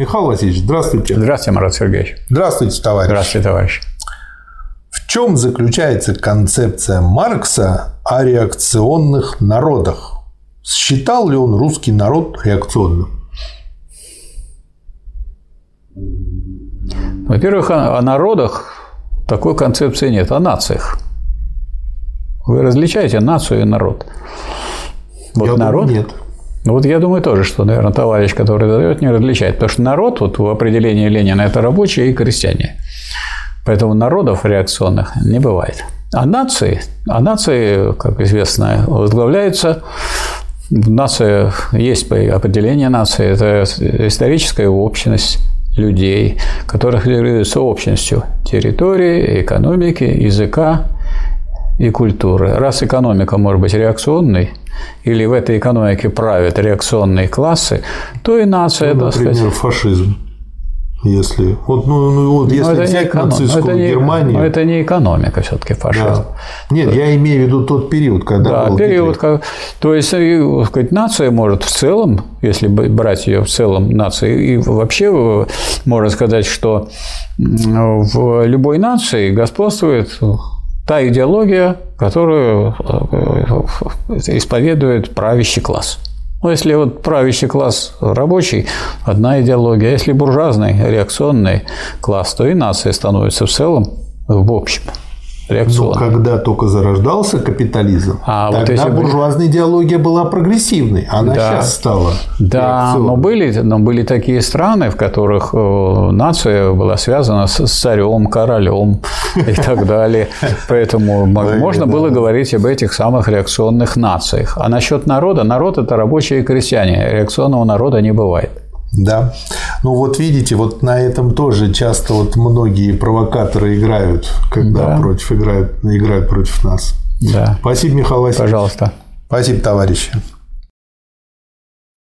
Михаил Васильевич, здравствуйте. Здравствуйте, Марат Сергеевич. Здравствуйте, товарищ. Здравствуйте, товарищ. В чем заключается концепция Маркса о реакционных народах? Считал ли он русский народ реакционным? Во-первых, о народах такой концепции нет, о нациях. Вы различаете нацию и народ? Вот я народ думаю, нет. Ну, вот я думаю тоже, что, наверное, товарищ, который задает, не различает. Потому что народ, вот в определении Ленина, это рабочие и крестьяне. Поэтому народов реакционных не бывает. А нации, а нации, как известно, возглавляются Нация есть определение нации, это историческая общность людей, которых характеризуется общностью территории, экономики, языка и культуры. Раз экономика может быть реакционной, или в этой экономике правят реакционные классы, то и нация, ну, например, сказать... фашизм. Если вот, ну, ну, вот если это взять не нацистскую это не, Германию. Но это не экономика все-таки фашизм. Да. Нет, я имею в виду тот период, когда да, был период, как, то есть сказать, нация может в целом, если брать ее в целом нации, и вообще можно сказать, что в любой нации господствует та идеология, которую э, исповедует правящий класс. Ну, если вот правящий класс рабочий, одна идеология, а если буржуазный, реакционный класс, то и нация становится в целом в общем реакционно. Но когда только зарождался капитализм, а тогда вот если буржуазная идеология была прогрессивной, она да. сейчас стала Да, но были, но были такие страны, в которых э, нация была связана с царем, королем и так далее. Поэтому можно было говорить об этих самых реакционных нациях. А насчет народа, народ – это рабочие и крестьяне. Реакционного народа не бывает. Да. Ну вот видите, вот на этом тоже часто вот многие провокаторы играют, когда да. против играют, играют против нас. Да. Спасибо, Михаил Васильевич. Пожалуйста. Спасибо, товарищи.